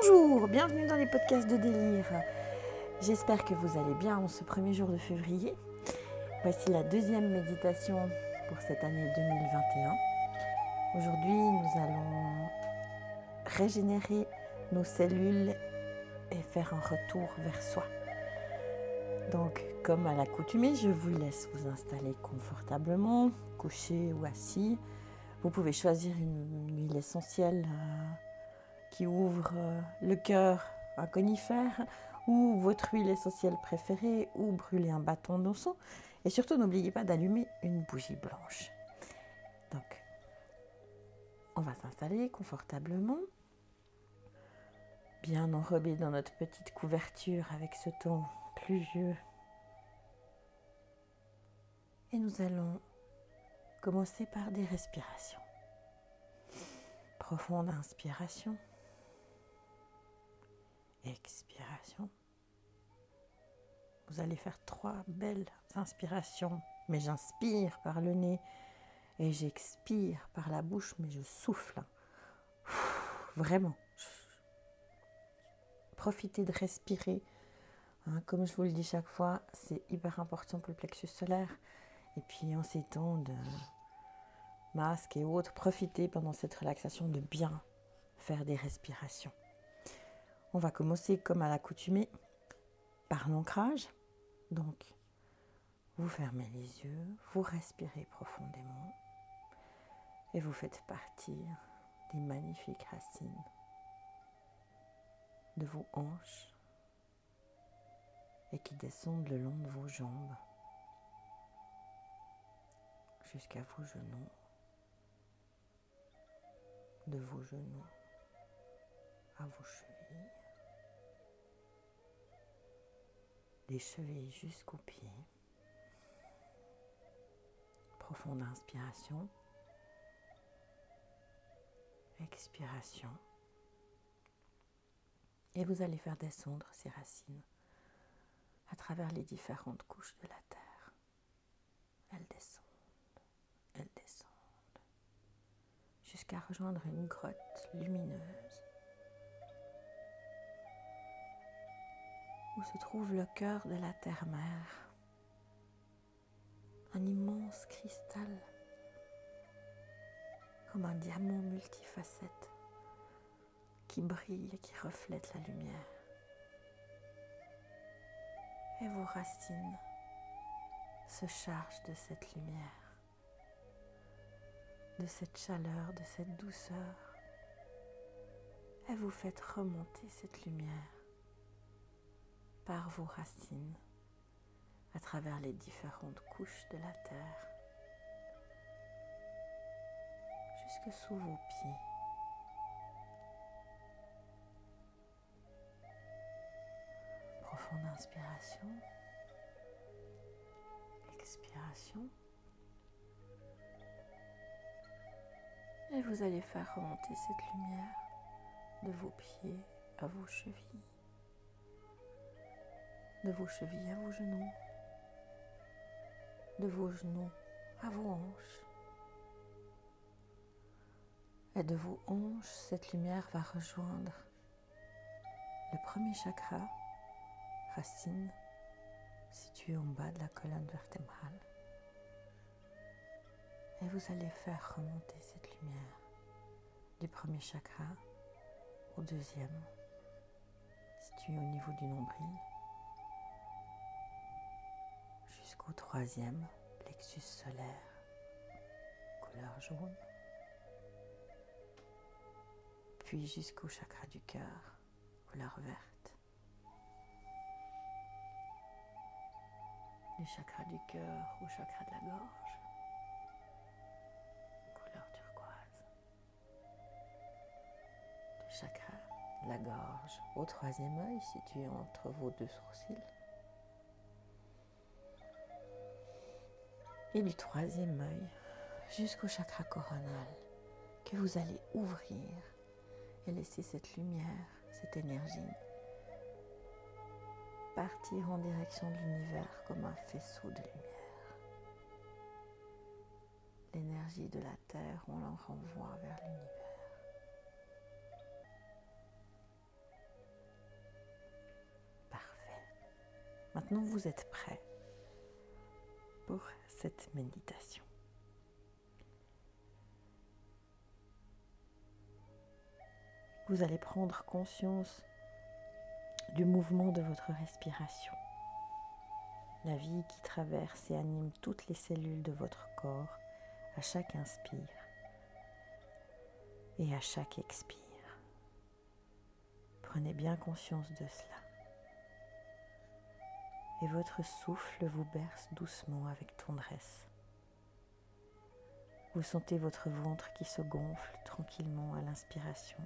Bonjour, bienvenue dans les podcasts de délire. J'espère que vous allez bien en ce premier jour de février. Voici la deuxième méditation pour cette année 2021. Aujourd'hui, nous allons régénérer nos cellules et faire un retour vers soi. Donc, comme à l'accoutumée, je vous laisse vous installer confortablement, couché ou assis. Vous pouvez choisir une, huile essentielle euh, ouvre euh, le cœur, un conifère, ou votre huile essentielle préférée, ou brûler un bâton d'encens. Et surtout, n'oubliez pas d'allumer une bougie blanche. Donc, on va s'installer confortablement, bien enrobé dans notre petite couverture avec ce ton pluvieux. Et nous allons commencer par des respirations. Profonde inspiration. Expiration. Vous allez faire trois belles inspirations, mais j'inspire par le nez et j'expire par la bouche, mais je souffle. Vraiment. Profitez de respirer. Hein, comme je vous le dis chaque fois, c'est hyper important pour le plexus solaire. Et puis en ces temps de masque et autres, profitez pendant cette relaxation de bien faire des respirations. On va commencer comme à l'accoutumée par l'ancrage. Donc, vous fermez les yeux, vous respirez profondément et vous faites partir des magnifiques racines de vos hanches et qui descendent le long de vos jambes jusqu'à vos genoux, de vos genoux à vos chevilles, des chevilles jusqu'aux pieds. Profonde inspiration. Expiration. Et vous allez faire descendre ces racines à travers les différentes couches de la terre. Elles descendent, elles descendent, jusqu'à rejoindre une grotte lumineuse où se trouve le cœur de la terre-mère, un immense cristal, comme un diamant multifacette qui brille et qui reflète la lumière. Et vos racines se chargent de cette lumière, de cette chaleur, de cette douceur. Et vous faites remonter cette lumière par vos racines à travers les différentes couches de la terre jusque sous vos pieds. Profonde inspiration, expiration. Et vous allez faire remonter cette lumière de vos pieds à vos chevilles de vos chevilles à vos genoux, de vos genoux à vos hanches. Et de vos hanches, cette lumière va rejoindre le premier chakra, racine, situé en bas de la colonne vertébrale. Et vous allez faire remonter cette lumière du premier chakra au deuxième, situé au niveau du nombril, jusqu'au troisième plexus solaire, couleur jaune, puis jusqu'au chakra du cœur, couleur verte. Du chakra du cœur au chakra de la gorge, couleur turquoise. Du chakra de la gorge au troisième œil situé entre vos deux sourcils, et du troisième œil jusqu'au chakra coronal que vous allez ouvrir et laisser cette lumière, cette énergie partir en direction de l'univers comme un faisceau de lumière. L'énergie de la Terre, on l'en renvoie vers l'univers. Parfait. Maintenant, vous êtes prêt pour cette méditation. Vous allez prendre conscience du mouvement de votre respiration, la vie qui traverse et anime toutes les cellules de votre corps à chaque inspire et à chaque expire. Prenez bien conscience de cela. Et votre souffle vous berce doucement avec tendresse. Vous sentez votre ventre qui se gonfle tranquillement à l'inspiration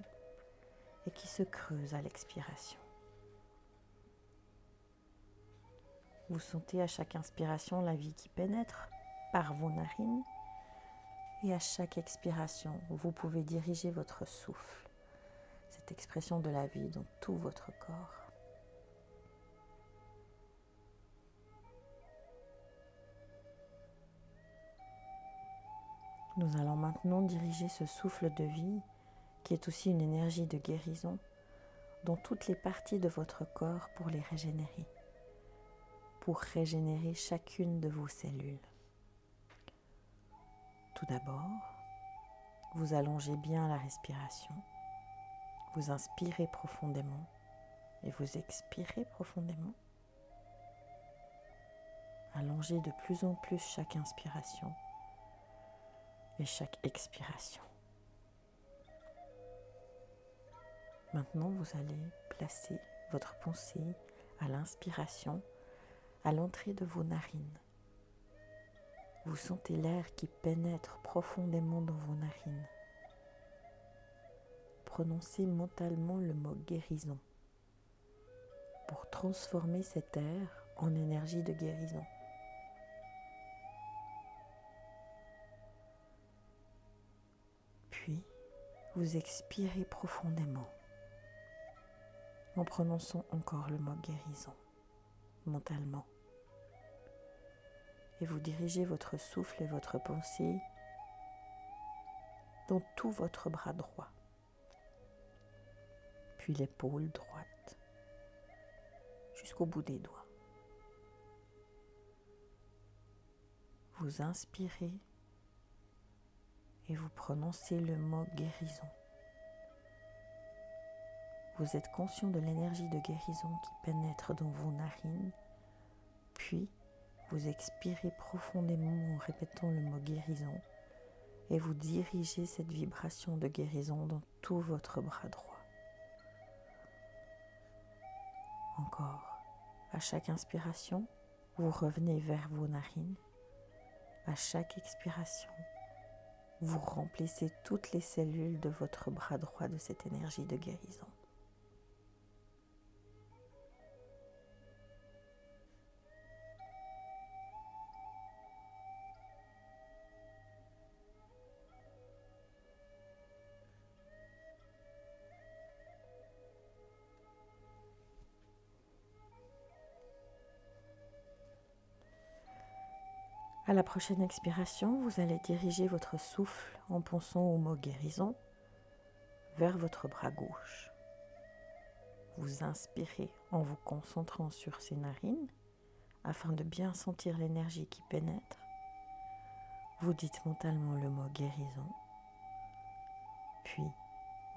et qui se creuse à l'expiration. Vous sentez à chaque inspiration la vie qui pénètre par vos narines et à chaque expiration, vous pouvez diriger votre souffle, cette expression de la vie dans tout votre corps. Nous allons maintenant diriger ce souffle de vie qui est aussi une énergie de guérison, dans toutes les parties de votre corps pour les régénérer, pour régénérer chacune de vos cellules. Tout d'abord, vous allongez bien la respiration, vous inspirez profondément et vous expirez profondément. Allongez de plus en plus chaque inspiration chaque expiration. Maintenant, vous allez placer votre pensée à l'inspiration à l'entrée de vos narines. Vous sentez l'air qui pénètre profondément dans vos narines. Prononcez mentalement le mot guérison pour transformer cet air en énergie de guérison. Vous expirez profondément en prononçant encore le mot guérison mentalement. Et vous dirigez votre souffle et votre pensée dans tout votre bras droit, puis l'épaule droite, jusqu'au bout des doigts. Vous inspirez et vous prononcez le mot guérison. Vous êtes conscient de l'énergie de guérison qui pénètre dans vos narines, puis vous expirez profondément en répétant le mot guérison et vous dirigez cette vibration de guérison dans tout votre bras droit. Encore, à chaque inspiration, vous revenez vers vos narines. À chaque expiration, vous remplissez toutes les cellules de votre bras droit de cette énergie de guérison. À la prochaine expiration, vous allez diriger votre souffle en pensant au mot guérison vers votre bras gauche. Vous inspirez en vous concentrant sur ses narines afin de bien sentir l'énergie qui pénètre. Vous dites mentalement le mot guérison. Puis,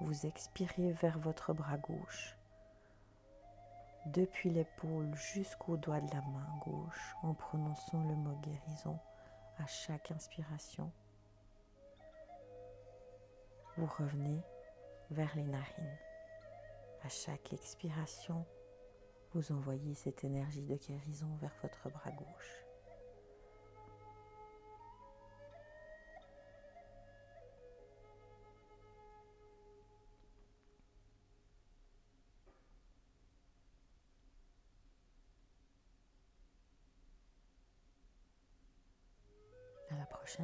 vous expirez vers votre bras gauche depuis l'épaule jusqu'au doigt de la main gauche en prononçant le mot guérison à chaque inspiration. Vous revenez vers les narines. À chaque expiration, vous envoyez cette énergie de guérison vers votre bras gauche.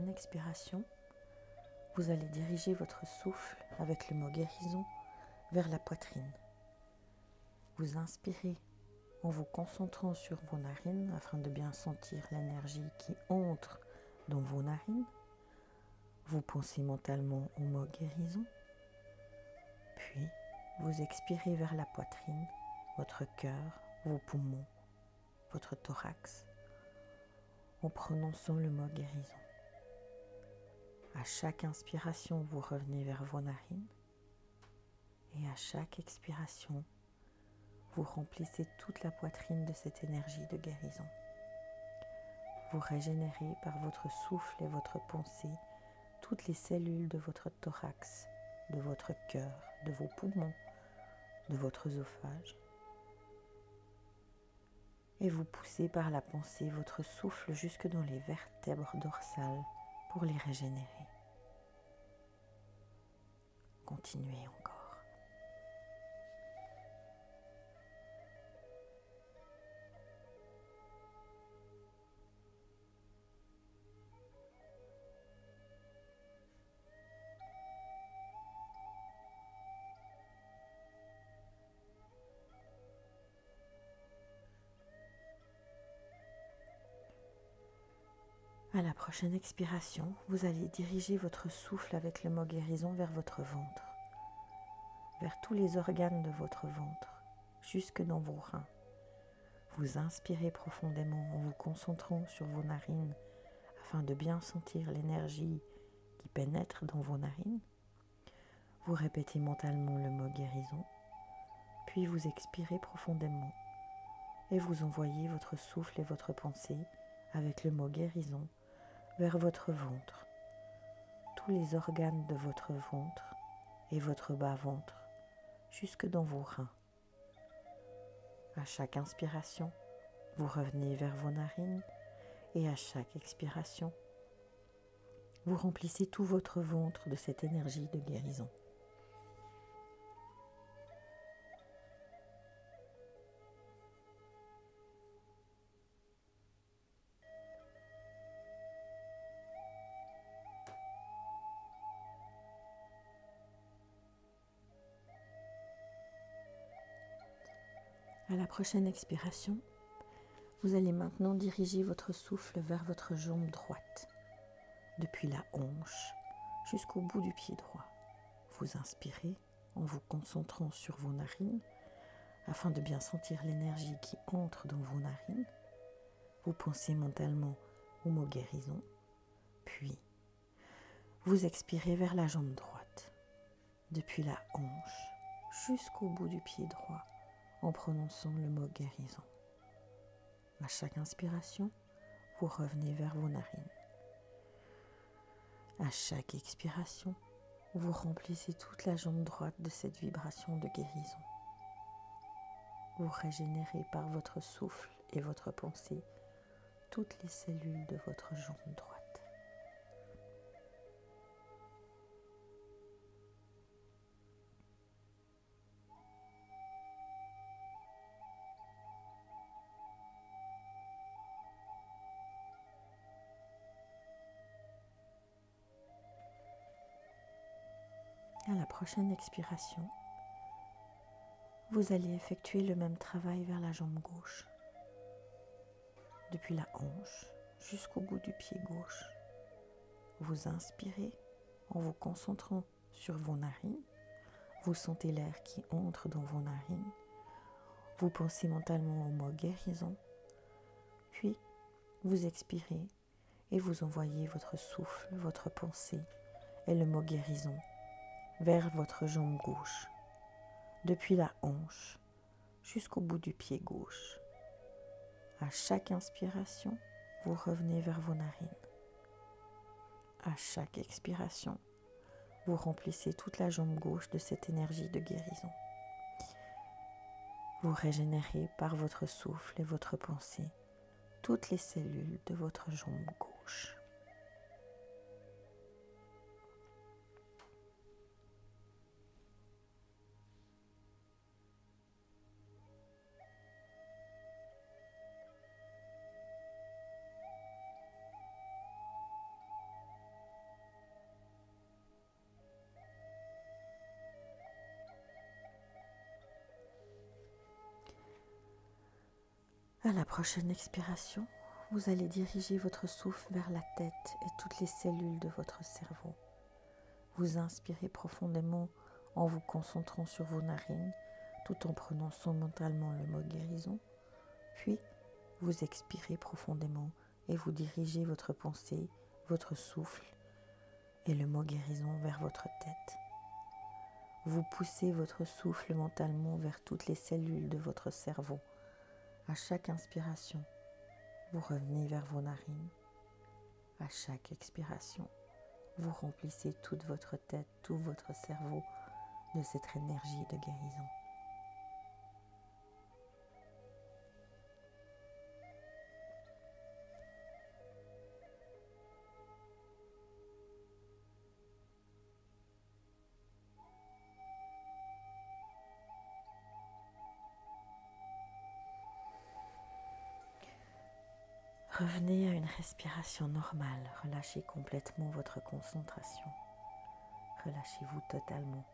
Expiration, vous allez diriger votre souffle avec le mot guérison vers la poitrine. Vous inspirez en vous concentrant sur vos narines afin de bien sentir l'énergie qui entre dans vos narines. Vous pensez mentalement au mot guérison. Puis, vous expirez vers la poitrine, votre cœur, vos poumons, votre thorax en prononçant le mot guérison. À chaque inspiration, vous revenez vers vos narines et à chaque expiration, vous remplissez toute la poitrine de cette énergie de guérison. Vous régénérez par votre souffle et votre pensée toutes les cellules de votre thorax, de votre cœur, de vos poumons, de votre œsophage. Et vous poussez par la pensée votre souffle jusque dans les vertèbres dorsales pour les régénérer. Continuez prochaine expiration, vous allez diriger votre souffle avec le mot guérison vers votre ventre, vers tous les organes de votre ventre, jusque dans vos reins. Vous inspirez profondément en vous concentrant sur vos narines afin de bien sentir l'énergie qui pénètre dans vos narines. Vous répétez mentalement le mot guérison, puis vous expirez profondément et vous envoyez votre souffle et votre pensée avec le mot guérison vers votre ventre, tous les organes de votre ventre et votre bas-ventre, jusque dans vos reins. À chaque inspiration, vous revenez vers vos narines et à chaque expiration, vous remplissez tout votre ventre de cette énergie de guérison. Prochaine expiration, vous allez maintenant diriger votre souffle vers votre jambe droite, depuis la hanche jusqu'au bout du pied droit. Vous inspirez en vous concentrant sur vos narines afin de bien sentir l'énergie qui entre dans vos narines. Vous pensez mentalement au mot guérison, puis vous expirez vers la jambe droite, depuis la hanche jusqu'au bout du pied droit en prononçant le mot guérison. À chaque inspiration, vous revenez vers vos narines. À chaque expiration, vous remplissez toute la jambe droite de cette vibration de guérison. Vous régénérez par votre souffle et votre pensée toutes les cellules de votre jambe droite. Prochaine expiration, vous allez effectuer le même travail vers la jambe gauche, depuis la hanche jusqu'au bout du pied gauche. Vous inspirez en vous concentrant sur vos narines. Vous sentez l'air qui entre dans vos narines. Vous pensez mentalement au mot guérison. Puis, vous expirez et vous envoyez votre souffle, votre pensée et le mot guérison vers votre jambe gauche, depuis la hanche jusqu'au bout du pied gauche. À chaque inspiration, vous revenez vers vos narines. À chaque expiration, vous remplissez toute la jambe gauche de cette énergie de guérison. Vous régénérez par votre souffle et votre pensée toutes les cellules de votre jambe gauche. À la prochaine expiration, vous allez diriger votre souffle vers la tête et toutes les cellules de votre cerveau. Vous inspirez profondément en vous concentrant sur vos narines tout en prononçant mentalement le mot guérison. Puis, vous expirez profondément et vous dirigez votre pensée, votre souffle et le mot guérison vers votre tête. Vous poussez votre souffle mentalement vers toutes les cellules de votre cerveau. À chaque inspiration, vous revenez vers vos narines. À chaque expiration, vous remplissez toute votre tête, tout votre cerveau de cette énergie de guérison. Revenez à une respiration normale, relâchez complètement votre concentration. Relâchez-vous totalement.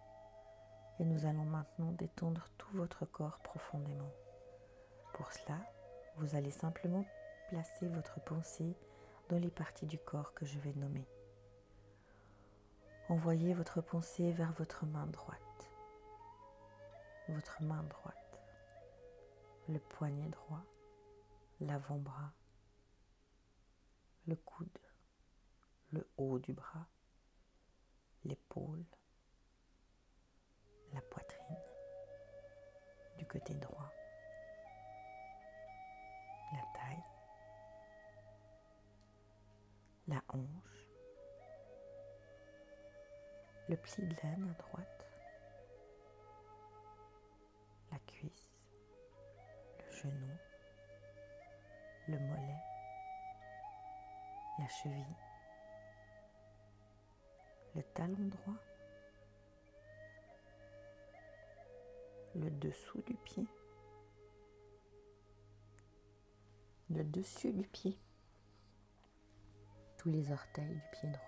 Et nous allons maintenant détendre tout votre corps profondément. Pour cela, vous allez simplement placer votre pensée dans les parties du corps que je vais nommer. Envoyez votre pensée vers votre main droite, votre main droite, le poignet droit, l'avant-bras, le coude, le haut du bras, l'épaule, la poitrine du côté droit, la taille, la hanche, le pli de laine à droite, la cuisse, le genou, le mollet, la cheville, le talon droit, le dessous du pied, le dessus du pied, tous les orteils du pied droit.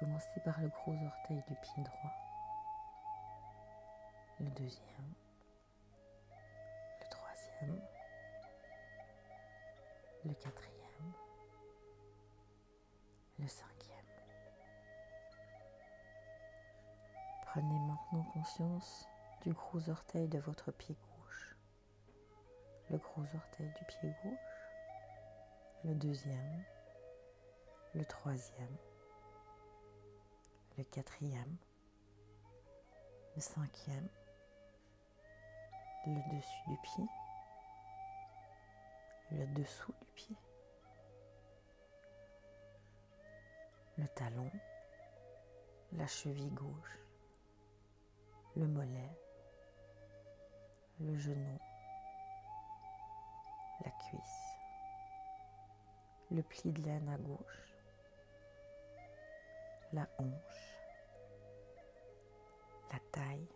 Commencez par le gros orteil du pied droit, le deuxième, le troisième, le quatrième le cinquième. Prenez maintenant conscience du gros orteil de votre pied gauche, le gros orteil du pied gauche, le deuxième, le troisième, le quatrième, le cinquième, le dessus du pied, le dessous du pied, le talon, la cheville gauche, le mollet, le genou, la cuisse, le pli de laine à gauche, la hanche, la taille,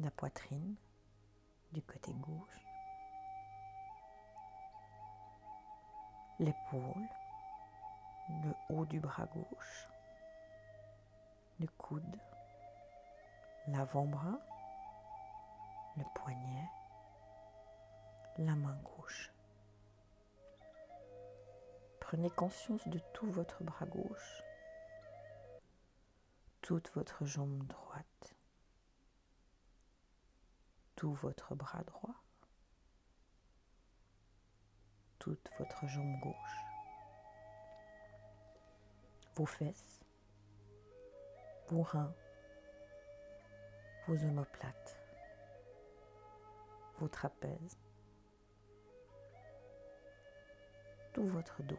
la poitrine du côté gauche, l'épaule, le haut du bras gauche, le coude, l'avant-bras, le poignet, la main gauche. Prenez conscience de tout votre bras gauche, toute votre jambe droite, tout votre bras droit, toute votre jambe gauche vos fesses, vos reins, vos omoplates, vos trapèzes, tout votre dos.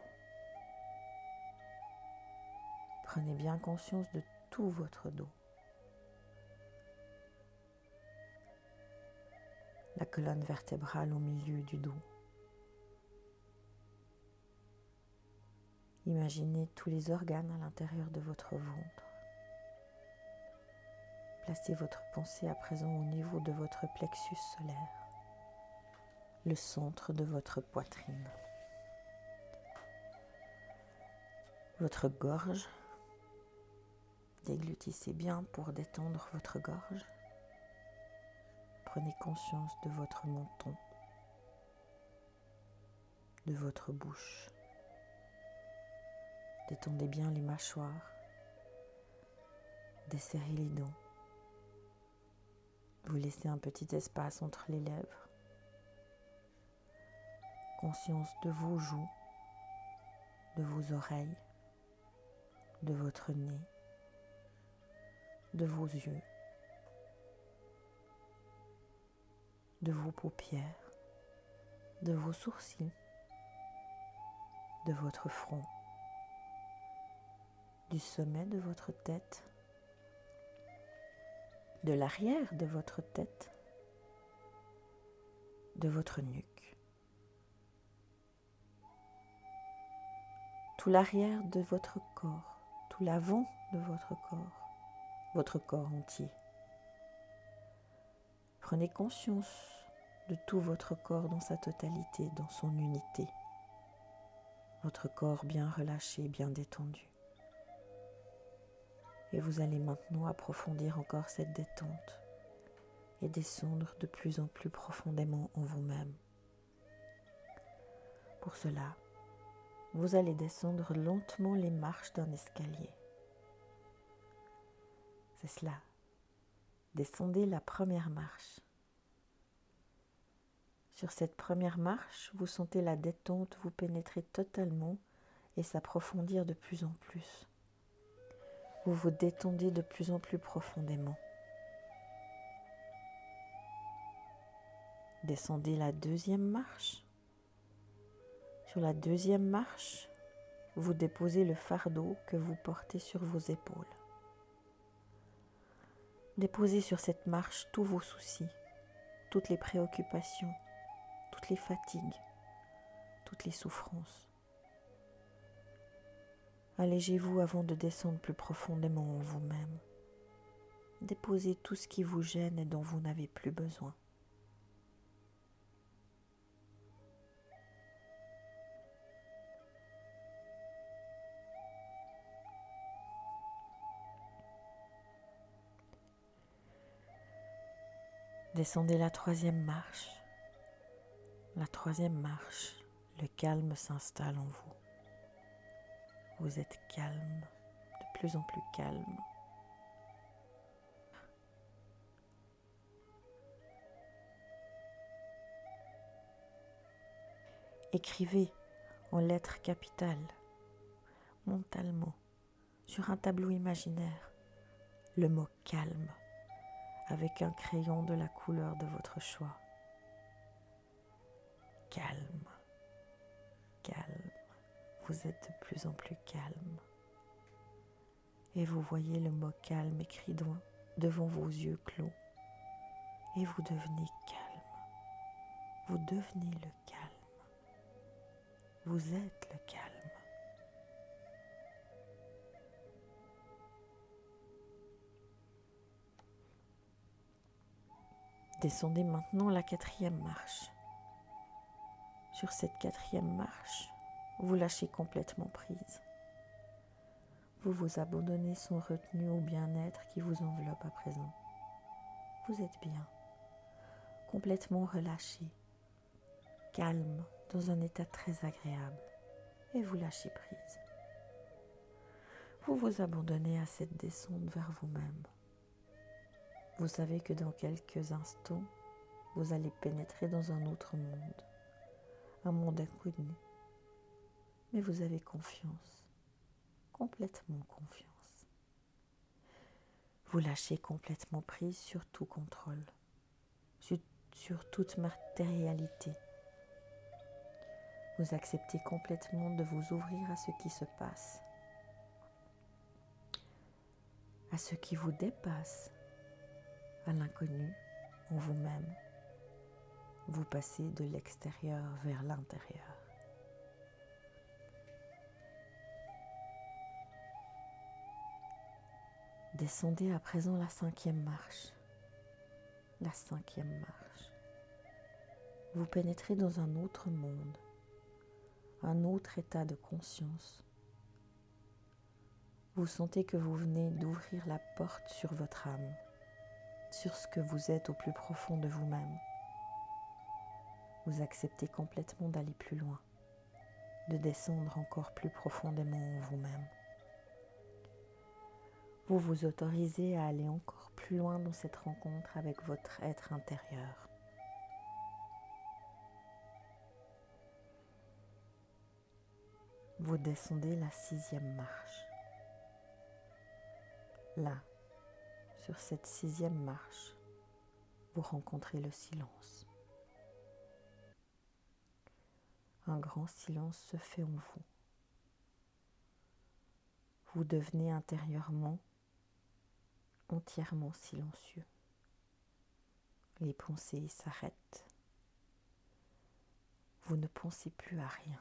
Prenez bien conscience de tout votre dos. La colonne vertébrale au milieu du dos. Imaginez tous les organes à l'intérieur de votre ventre. Placez votre pensée à présent au niveau de votre plexus solaire, le centre de votre poitrine. Votre gorge. Déglutissez bien pour détendre votre gorge. Prenez conscience de votre menton, de votre bouche. Détendez bien les mâchoires. Desserrez les dents. Vous laissez un petit espace entre les lèvres. conscience de vos joues, de vos oreilles, de votre nez, de vos yeux, de vos paupières, de vos sourcils, de votre front, du sommet de votre tête, de l'arrière de votre tête, de votre nuque, tout l'arrière de votre corps, tout l'avant de votre corps, votre corps entier. Prenez conscience de tout votre corps dans sa totalité, dans son unité. Votre corps bien relâché, bien détendu. Et vous allez maintenant approfondir encore cette détente et descendre de plus en plus profondément en vous-même. Pour cela, vous allez descendre lentement les marches d'un escalier. C'est cela. Descendez la première marche. Sur cette première marche, vous sentez la détente vous pénétrer totalement et s'approfondir de plus en plus. Vous vous détendez de plus en plus profondément. Descendez la deuxième marche. Sur la deuxième marche, vous déposez le fardeau que vous portez sur vos épaules. Déposez sur cette marche tous vos soucis, toutes les préoccupations, toutes les fatigues, toutes les souffrances. Allégez-vous avant de descendre plus profondément en vous-même. Déposez tout ce qui vous gêne et dont vous n'avez plus besoin. Descendez la troisième marche. La troisième marche, le calme s'installe en vous. Vous êtes calme, de plus en plus calme. Écrivez en lettres capitales, mentalement, sur un tableau imaginaire, le mot calme avec un crayon de la couleur de votre choix. Calme, calme, vous êtes plus en plus calme. Et vous voyez le mot calme écrit devant vos yeux clos. Et vous devenez calme. Vous devenez le calme. Vous êtes le calme. Descendez maintenant la quatrième marche. Sur cette quatrième marche, vous lâchez complètement prise. Vous vous abandonnez sans retenue au bien-être qui vous enveloppe à présent. Vous êtes bien, complètement relâché, calme, dans un état très agréable, et vous lâchez prise. Vous vous abandonnez à cette descente vers vous-même. Vous savez que dans quelques instants, vous allez pénétrer dans un autre monde, un monde inconnu. Mais vous avez confiance, complètement confiance. Vous lâchez complètement prise sur tout contrôle, sur, toute matérialité. Vous acceptez complètement de vous ouvrir à ce qui se passe, à ce qui vous dépasse à l'inconnu en vous-même, vous passez de l'extérieur vers l'intérieur. Descendez à présent la cinquième marche. La cinquième marche. Vous pénétrez dans un autre monde, un autre état de conscience. Vous sentez que vous venez d'ouvrir la porte sur votre âme sur ce que vous êtes au plus profond de vous-même. Vous acceptez complètement d'aller plus loin, de descendre encore plus profondément en vous-même. Vous vous autorisez à aller encore plus loin dans cette rencontre avec votre être intérieur. vous descendez la sixième marche. Là, sur cette sixième marche, vous rencontrez le silence. Un grand silence se fait en vous. Vous devenez intérieurement entièrement silencieux. Les pensées s'arrêtent. Vous ne pensez plus à rien.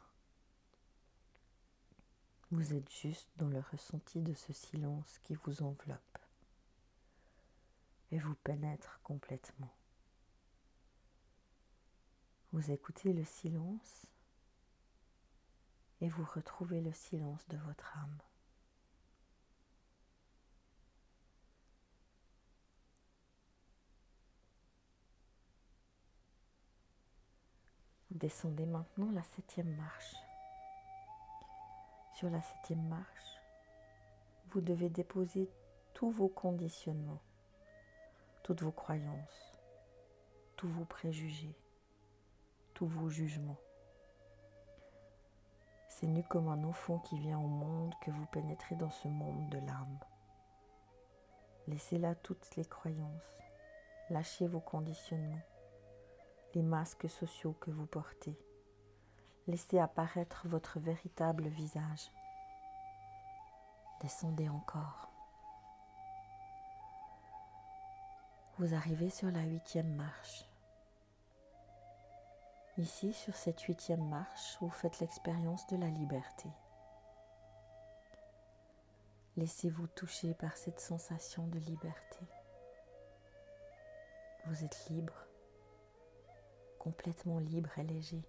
Vous êtes juste dans le ressenti de ce silence qui vous enveloppe et vous pénètre complètement. Vous écoutez le silence et vous retrouvez le silence de votre âme. Descendez maintenant la septième marche. Sur la septième marche, vous devez déposer tous vos conditionnements, toutes vos croyances, tous vos préjugés, tous vos jugements. C'est nu comme un enfant qui vient au monde que vous pénétrez dans ce monde de l'âme. Laissez là toutes les croyances, lâchez vos conditionnements, les masques sociaux que vous portez Laissez apparaître votre véritable visage. Descendez encore. Vous arrivez sur la huitième marche. Ici, sur cette huitième marche, vous faites l'expérience de la liberté. Laissez-vous toucher par cette sensation de liberté. Vous êtes libre, complètement libre et léger.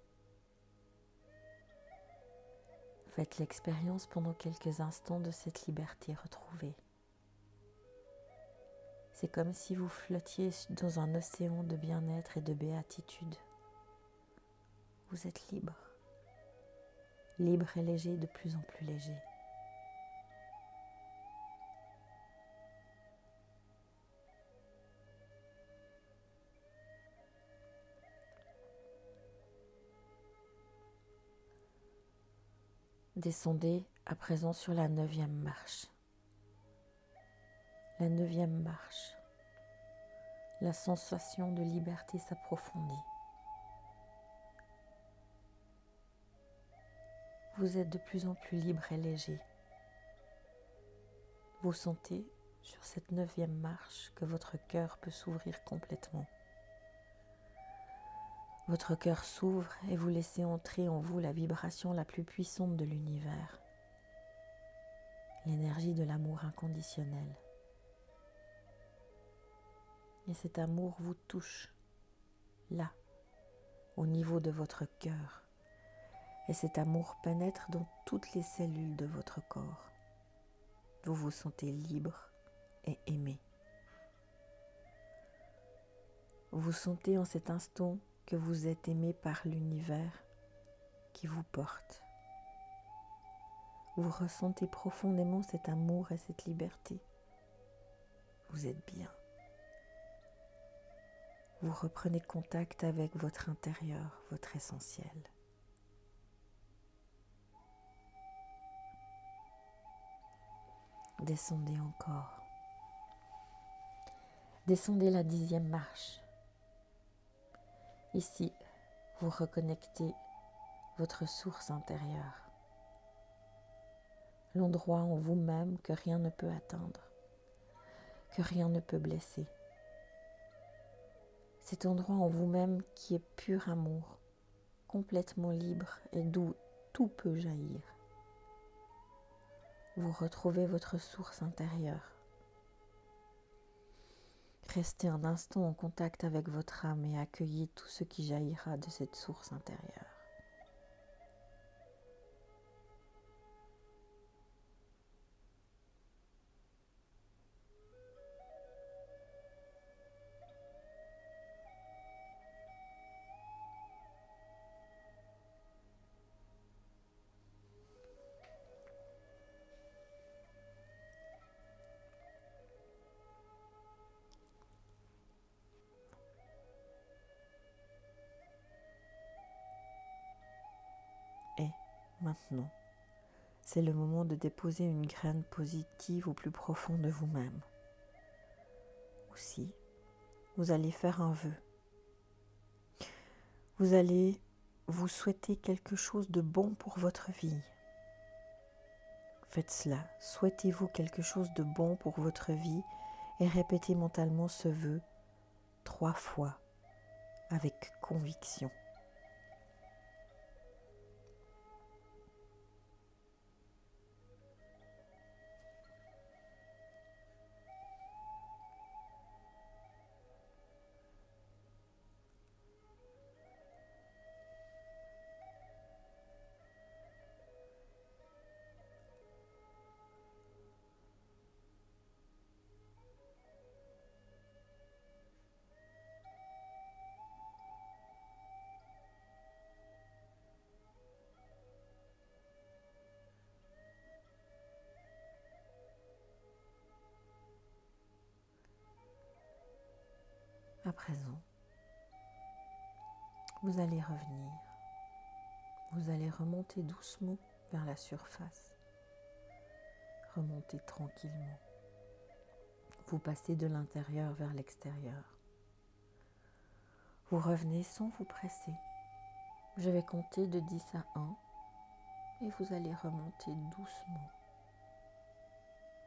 Faites l'expérience pendant quelques instants de cette liberté retrouvée. C'est comme si vous flottiez dans un océan de bien-être et de béatitude. Vous êtes libre, libre et léger, de plus en plus léger. Descendez à présent sur la neuvième marche. La neuvième marche. La sensation de liberté s'approfondit. Vous êtes de plus en plus libre et léger. Vous sentez sur cette neuvième marche que votre cœur peut s'ouvrir complètement. Votre cœur s'ouvre et vous laissez entrer en vous la vibration la plus puissante de l'univers, l'énergie de l'amour inconditionnel. Et cet amour vous touche là, au niveau de votre cœur. Et cet amour pénètre dans toutes les cellules de votre corps. Vous vous sentez libre et aimé. Vous sentez en cet instant que vous êtes aimé par l'univers qui vous porte. Vous ressentez profondément cet amour et cette liberté. Vous êtes bien. Vous reprenez contact avec votre intérieur, votre essentiel. Descendez encore. Descendez la dixième marche. Ici, vous reconnectez votre source intérieure, l'endroit en vous-même que rien ne peut atteindre, que rien ne peut blesser. Cet endroit en vous-même qui est pur amour, complètement libre et d'où tout peut jaillir. Vous retrouvez votre source intérieure, Restez un instant en contact avec votre âme et accueillez tout ce qui jaillira de cette source intérieure. Maintenant, c'est le moment de déposer une graine positive au plus profond de vous-même. Aussi, vous allez faire un vœu. Vous allez vous souhaiter quelque chose de bon pour votre vie. Faites cela. Souhaitez-vous quelque chose de bon pour votre vie et répétez mentalement ce vœu trois fois avec conviction. Présent, vous allez revenir. Vous allez remonter doucement vers la surface. Remontez tranquillement. Vous passez de l'intérieur vers l'extérieur. Vous revenez sans vous presser. Je vais compter de 10 à 1 et vous allez remonter doucement,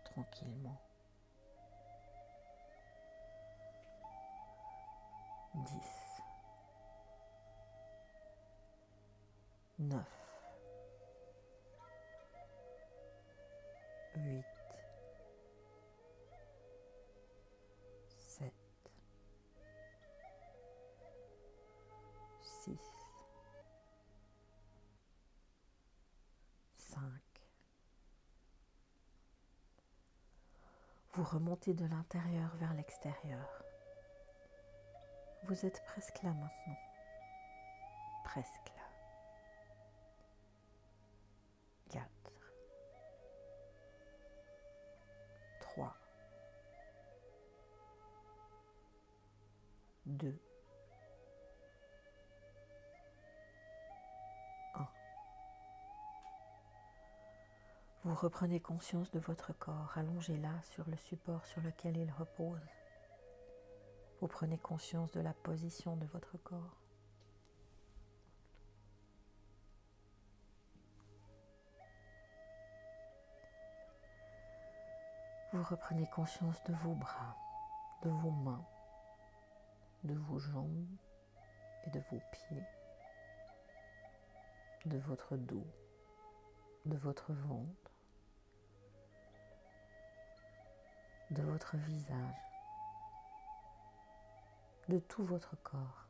tranquillement. 10, 9, 8, 7, 6, 5. Vous remontez de l'intérieur vers l'extérieur. Vous êtes presque là maintenant. Presque là. 4. 3. 2. 1. Vous reprenez conscience de votre corps allongé là sur le support sur lequel il repose. Vous prenez conscience de la position de votre corps. Vous reprenez conscience de vos bras, de vos mains, de vos jambes et de vos pieds, de votre dos, de votre ventre, de votre visage de tout votre corps.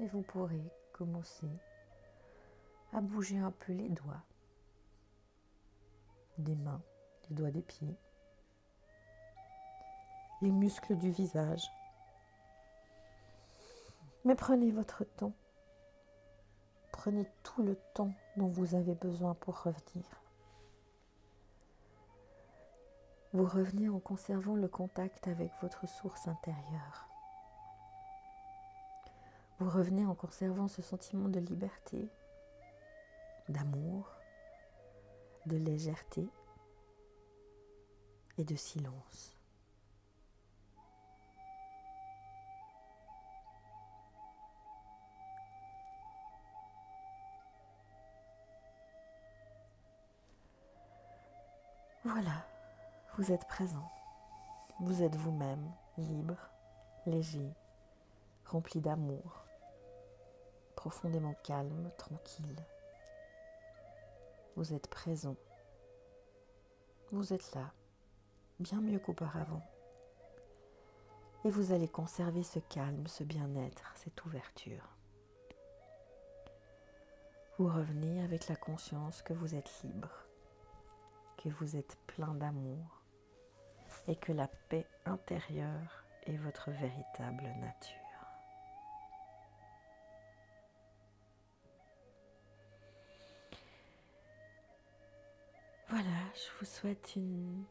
Et vous pourrez commencer à bouger un peu les doigts des mains, les doigts des pieds, les muscles du visage. Mais prenez votre temps. Prenez tout le temps dont vous avez besoin pour revenir. Vous revenez en conservant le contact avec votre source intérieure. Vous revenez en conservant ce sentiment de liberté, d'amour, de légèreté et de silence. Voilà. Vous êtes présent. Vous êtes vous-même, libre, léger, rempli d'amour, profondément calme, tranquille. Vous êtes présent. Vous êtes là, bien mieux qu'auparavant. Et vous allez conserver ce calme, ce bien-être, cette ouverture. Vous revenez avec la conscience que vous êtes libre, que vous êtes plein d'amour, et que la paix intérieure est votre véritable nature. Voilà, je vous souhaite une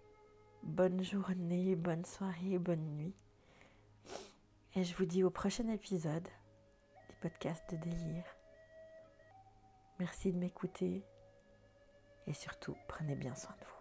bonne journée, bonne soirée, bonne nuit. Et je vous dis au prochain épisode du podcast de délire. Merci de m'écouter et surtout, prenez bien soin de vous.